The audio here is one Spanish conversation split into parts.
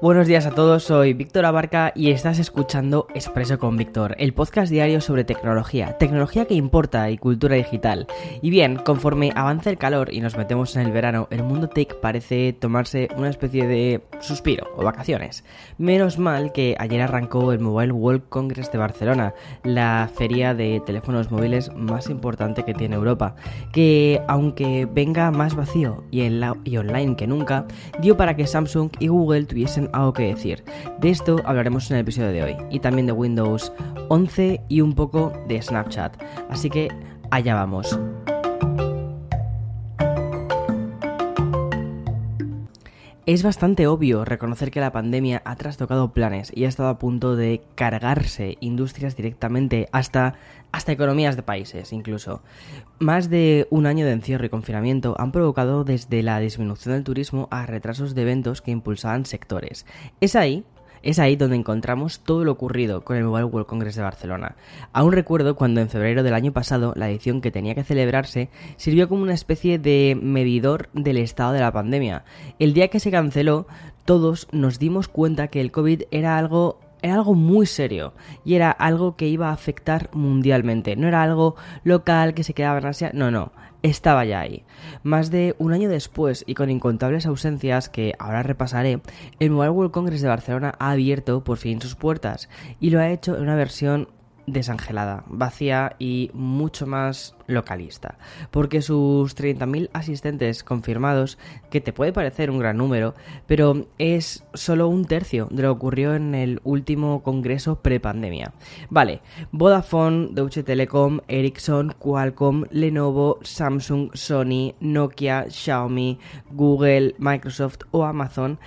Buenos días a todos, soy Víctor Abarca y estás escuchando Expreso con Víctor, el podcast diario sobre tecnología, tecnología que importa y cultura digital. Y bien, conforme avanza el calor y nos metemos en el verano, el mundo tech parece tomarse una especie de suspiro o vacaciones. Menos mal que ayer arrancó el Mobile World Congress de Barcelona, la feria de teléfonos móviles más importante que tiene Europa, que aunque venga más vacío y, en online que nunca, dio para que Samsung y Google tuviesen algo que decir. De esto hablaremos en el episodio de hoy y también de Windows 11 y un poco de Snapchat. Así que allá vamos. Es bastante obvio reconocer que la pandemia ha trastocado planes y ha estado a punto de cargarse industrias directamente hasta, hasta economías de países incluso. Más de un año de encierro y confinamiento han provocado desde la disminución del turismo a retrasos de eventos que impulsaban sectores. Es ahí es ahí donde encontramos todo lo ocurrido con el Mobile World Congress de Barcelona. Aún recuerdo cuando en febrero del año pasado la edición que tenía que celebrarse sirvió como una especie de medidor del estado de la pandemia. El día que se canceló, todos nos dimos cuenta que el COVID era algo era algo muy serio y era algo que iba a afectar mundialmente. No era algo local que se quedaba en Asia, no, no, estaba ya ahí. Más de un año después y con incontables ausencias que ahora repasaré, el Mobile World Congress de Barcelona ha abierto por fin sus puertas y lo ha hecho en una versión desangelada, vacía y mucho más localista, porque sus 30.000 asistentes confirmados, que te puede parecer un gran número, pero es solo un tercio de lo que ocurrió en el último congreso prepandemia. Vale, Vodafone, Deutsche Telekom, Ericsson, Qualcomm, Lenovo, Samsung, Sony, Nokia, Xiaomi, Google, Microsoft o Amazon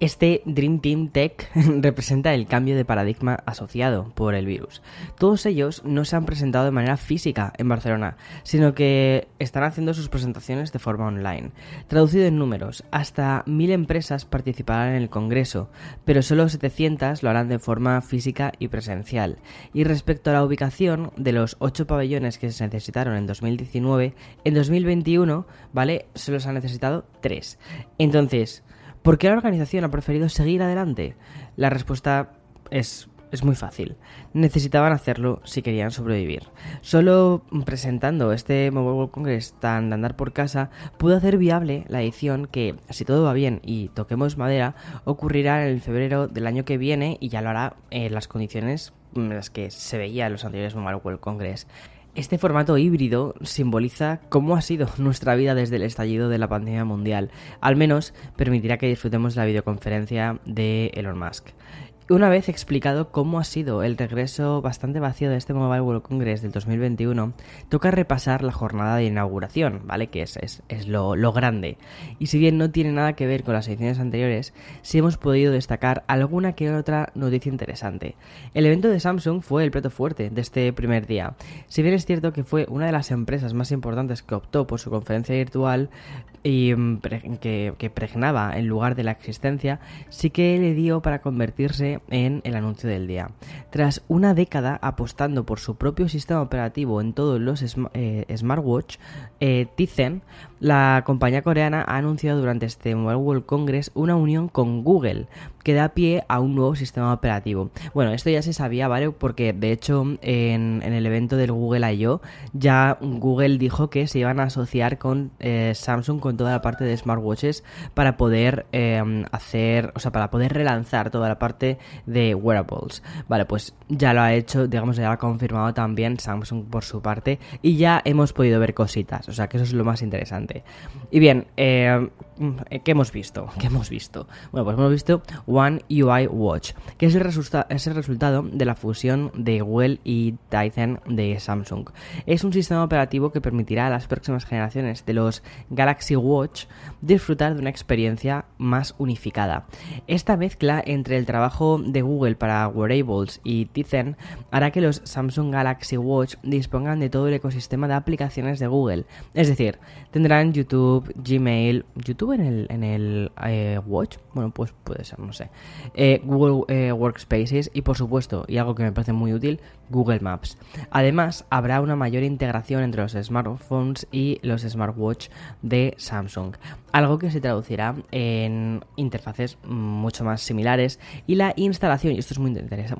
este Dream Team Tech representa el cambio de paradigma asociado por el virus. Todos ellos no se han presentado de manera física en Barcelona, sino que están haciendo sus presentaciones de forma online. Traducido en números, hasta mil empresas participarán en el Congreso, pero solo 700 lo harán de forma física y presencial. Y respecto a la ubicación de los 8 pabellones que se necesitaron en 2019, en 2021, ¿vale? Solo se han necesitado 3. Entonces, ¿Por qué la organización ha preferido seguir adelante? La respuesta es, es muy fácil. Necesitaban hacerlo si querían sobrevivir. Solo presentando este Mobile World Congress tan de andar por casa, pudo hacer viable la edición que, si todo va bien y toquemos madera, ocurrirá en febrero del año que viene y ya lo hará en las condiciones en las que se veía en los anteriores Mobile World Congress. Este formato híbrido simboliza cómo ha sido nuestra vida desde el estallido de la pandemia mundial. Al menos permitirá que disfrutemos la videoconferencia de Elon Musk. Una vez explicado cómo ha sido el regreso bastante vacío de este Mobile World Congress del 2021, toca repasar la jornada de inauguración, ¿vale? Que es, es, lo, lo, grande. Y si bien no tiene nada que ver con las ediciones anteriores, sí hemos podido destacar alguna que otra noticia interesante. El evento de Samsung fue el plato fuerte de este primer día. Si bien es cierto que fue una de las empresas más importantes que optó por su conferencia virtual y mm, que, pregnaba en lugar de la existencia, sí que le dio para convertirse en el anuncio del día. Tras una década apostando por su propio sistema operativo en todos los eh, smartwatch, eh, Tizen, la compañía coreana ha anunciado durante este Mobile World Congress una unión con Google que da pie a un nuevo sistema operativo. Bueno, esto ya se sabía, ¿vale? Porque de hecho en, el evento del Google I.O. ya Google dijo que se iban a asociar con eh, Samsung con toda la parte de smartwatches para poder hacer, o sea, para poder relanzar toda la parte de wearables. Vale, pues ya lo ha hecho, digamos, ya ha confirmado también Samsung por su parte y ya hemos podido ver cositas, o sea que eso es lo más interesante. Y bien, eh, ¿qué hemos visto? ¿Qué hemos visto? Bueno, pues hemos visto One UI Watch, que es el, es el resultado de la fusión de Google y Tizen de Samsung. Es un sistema operativo que permitirá a las próximas generaciones de los Galaxy Watch disfrutar de una experiencia más unificada. Esta mezcla entre el trabajo de Google para wearables y Tizen hará que los Samsung Galaxy Watch dispongan de todo el ecosistema de aplicaciones de Google. Es decir, tendrán YouTube, Gmail, YouTube en el, en el eh, Watch, bueno, pues puede ser, no sé, eh, Google eh, Workspaces y por supuesto, y algo que me parece muy útil, Google Maps. Además, habrá una mayor integración entre los smartphones y los smartwatch de Samsung, algo que se traducirá en interfaces mucho más similares y la instalación, y esto es muy,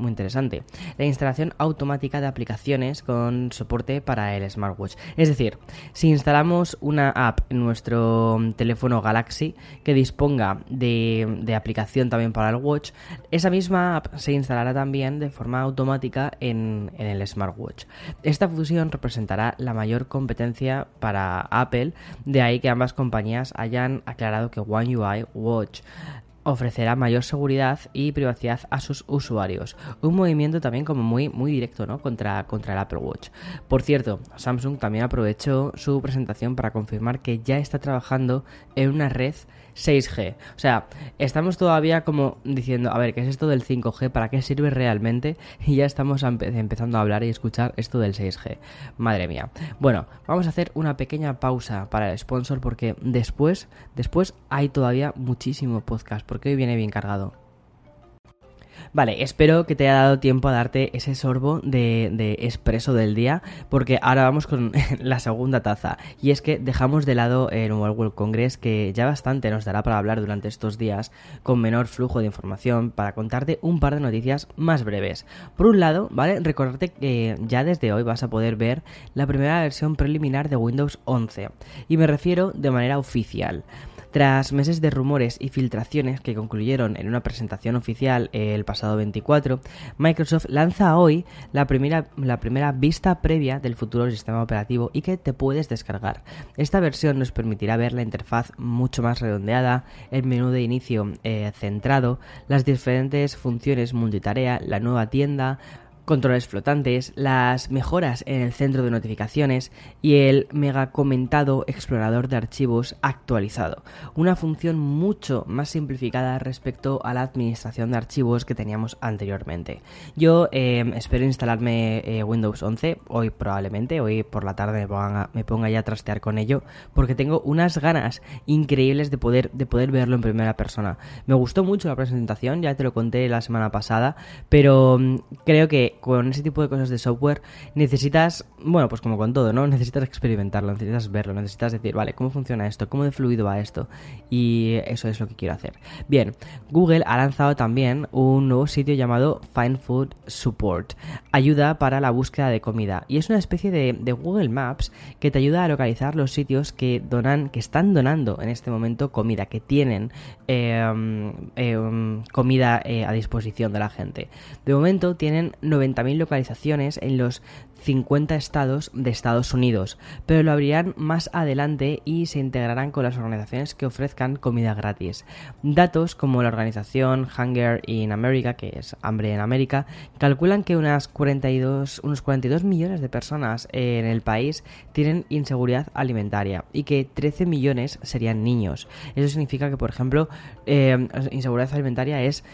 interesante, la instalación automática de aplicaciones con soporte para el smartwatch. Es decir, si instalamos una app en nuestro teléfono Galaxy que disponga de aplicación también para el watch, esa misma app se instalará también de forma automática en en, el smartwatch. Esta fusión representará la mayor competencia para Apple, de ahí que ambas compañías hayan aclarado que One UI Watch ofrecerá mayor seguridad y privacidad a sus usuarios. Un movimiento también como muy, muy directo ¿no? contra, contra el Apple Watch. Por cierto, Samsung también aprovechó su presentación para confirmar que ya está trabajando en una red 6G. O sea, estamos todavía como diciendo, a ver, ¿qué es esto del 5G? ¿Para qué sirve realmente? Y ya estamos empezando a hablar y escuchar esto del 6G. Madre mía. Bueno, vamos a hacer una pequeña pausa para el sponsor porque después, después hay todavía muchísimo podcast porque hoy viene bien cargado. Vale, espero que te haya dado tiempo a darte ese sorbo de, de expreso del día, porque ahora vamos con la segunda taza. Y es que dejamos de lado el World Congress, que ya bastante nos dará para hablar durante estos días, con menor flujo de información, para contarte un par de noticias más breves. Por un lado, ¿vale? Recordarte que ya desde hoy vas a poder ver la primera versión preliminar de Windows 11. Y me refiero de manera oficial. Tras meses de rumores y filtraciones que concluyeron en una presentación oficial el pasado 24, Microsoft lanza hoy la primera, la primera vista previa del futuro sistema operativo y que te puedes descargar. Esta versión nos permitirá ver la interfaz mucho más redondeada, el menú de inicio eh, centrado, las diferentes funciones multitarea, la nueva tienda, controles flotantes, las mejoras en el centro de notificaciones y el mega comentado explorador de archivos actualizado. Una función mucho más simplificada respecto a la administración de archivos que teníamos anteriormente. Yo em, espero instalarme eh, Windows 11 hoy probablemente, hoy por la tarde me ponga, ya a trastear con ello porque tengo unas ganas increíbles de poder, de poder verlo en primera persona. Me gustó mucho la presentación, ya te lo conté la semana pasada, pero mm, creo que con ese tipo de cosas de software necesitas, bueno, pues como con todo, ¿no? Necesitas experimentarlo, necesitas verlo, necesitas decir, vale, ¿cómo funciona esto? ¿Cómo de fluido va esto? Y eso es lo que quiero hacer. Bien, Google ha lanzado también un nuevo sitio llamado Find Food Support, ayuda para la búsqueda de comida. Y es una especie de, Google Maps que te ayuda a localizar los sitios que donan, que están donando en este momento comida, que tienen em, em, comida eh, a disposición de la gente. De momento tienen 90.000 localizaciones en los 50 estados de Estados Unidos, pero lo abrirán más adelante y se integrarán con las organizaciones que ofrezcan comida gratis. Datos como la organización Hunger in America, que es Hambre en América, calculan que unas 42, unos 42 millones de personas en el país tienen inseguridad alimentaria y que 13 millones serían niños. Eso significa que, por ejemplo, eh, inseguridad alimentaria es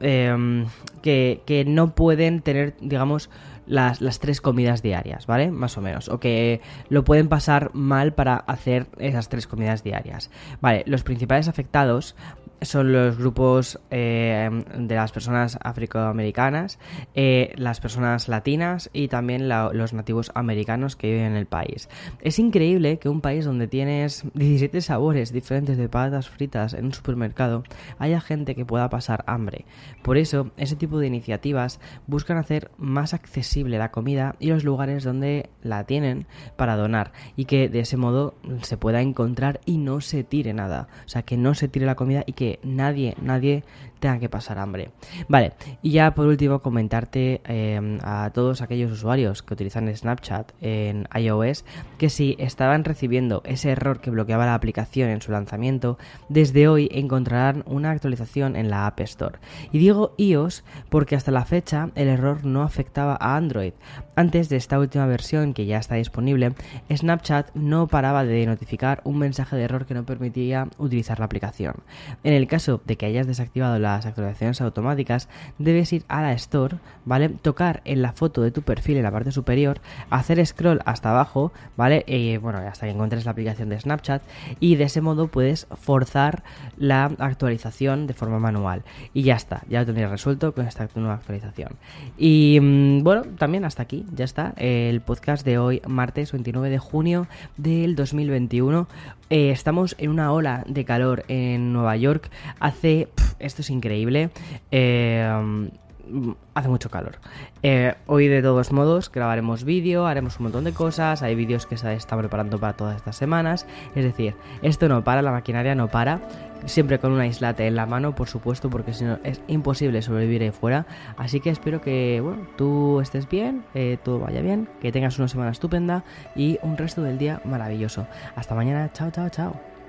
eh, que, que no pueden tener, digamos, las, las, tres comidas diarias, ¿vale? Más o menos. O que lo pueden pasar mal para hacer esas tres comidas diarias. Vale, los principales afectados son los grupos eh, de las personas afroamericanas, eh, las personas latinas y también los nativos americanos que viven en el país. Es increíble que un país donde tienes 17 sabores diferentes de patatas fritas en un supermercado haya gente que pueda pasar hambre. Por eso, ese tipo de iniciativas buscan hacer más accesible la comida y los lugares donde la tienen para donar y que de ese modo se pueda encontrar y no se tire nada. O sea, que no se tire la comida y que nadie, nadie tengan que pasar hambre. Vale, y ya por último comentarte em, a todos aquellos usuarios que utilizan Snapchat en iOS que si estaban recibiendo ese error que bloqueaba la aplicación en su lanzamiento, desde hoy encontrarán una actualización en la App Store. Y digo iOS porque hasta la fecha el error no afectaba a Android. Antes de esta última versión que ya está disponible, Snapchat no paraba de notificar un mensaje de error que no permitía utilizar la aplicación. En el caso de que hayas desactivado las actualizaciones automáticas, debes ir a la Store, ¿vale? Tocar en la foto de tu perfil en la parte superior, hacer scroll hasta abajo, ¿vale? Y bueno, hasta que encuentres la aplicación de Snapchat y de ese modo puedes forzar la actualización de forma manual. Y ya está, ya lo tendrías resuelto con esta nueva actualización. Y mm, bueno, también hasta aquí, ya está, el podcast de hoy, martes 29 de junio del 2021. Eh, estamos en una ola de calor en Nueva York. Hace. esto es increíble. Eh, hace mucho calor. Eh, hoy de todos modos grabaremos vídeo, haremos un montón de cosas, hay vídeos que se están preparando para todas estas semanas, es decir, esto no para, la maquinaria no para, siempre con una islate en la mano, por supuesto, porque si no es imposible sobrevivir ahí fuera, así que espero que tú estés bien, eh, todo vaya bien, que tengas una semana estupenda y un resto del día maravilloso. Hasta mañana, chao, chao, chao.